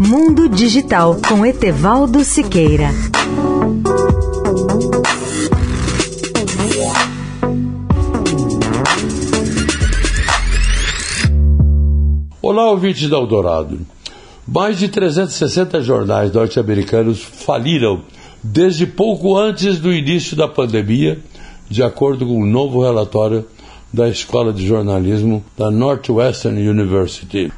Mundo Digital com Etevaldo Siqueira. Olá, ouvintes da Eldorado. Mais de 360 jornais norte-americanos faliram desde pouco antes do início da pandemia, de acordo com um novo relatório da Escola de Jornalismo da Northwestern University.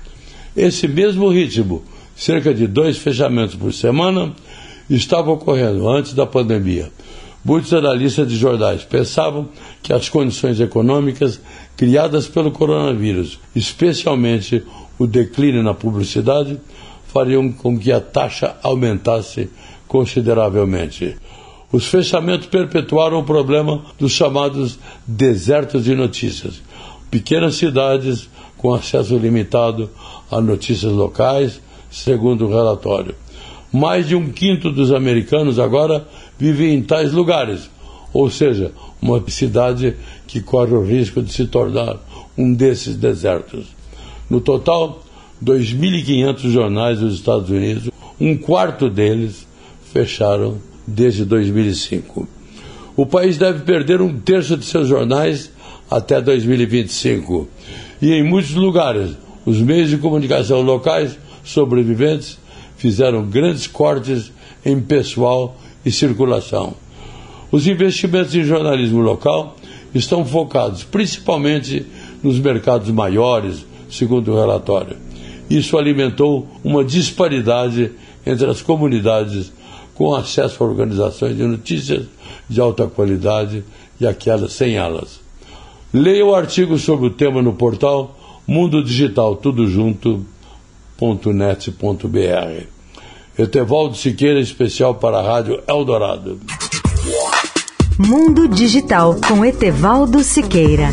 Esse mesmo ritmo, cerca de dois fechamentos por semana, estava ocorrendo antes da pandemia. Muitos analistas de jornais pensavam que as condições econômicas criadas pelo coronavírus, especialmente o declínio na publicidade, fariam com que a taxa aumentasse consideravelmente. Os fechamentos perpetuaram o problema dos chamados desertos de notícias. Pequenas cidades com acesso limitado a notícias locais, segundo o relatório. Mais de um quinto dos americanos agora vivem em tais lugares, ou seja, uma cidade que corre o risco de se tornar um desses desertos. No total, 2.500 jornais dos Estados Unidos, um quarto deles fecharam desde 2005. O país deve perder um terço de seus jornais até 2025. E em muitos lugares, os meios de comunicação locais sobreviventes fizeram grandes cortes em pessoal e circulação. Os investimentos em jornalismo local estão focados principalmente nos mercados maiores, segundo o relatório. Isso alimentou uma disparidade entre as comunidades com acesso a organizações de notícias de alta qualidade e aquelas sem elas. Leia o artigo sobre o tema no portal Mundo Digital Tudo Junto.net.br. Etevaldo Siqueira, especial para a Rádio Eldorado. Mundo Digital com Etevaldo Siqueira.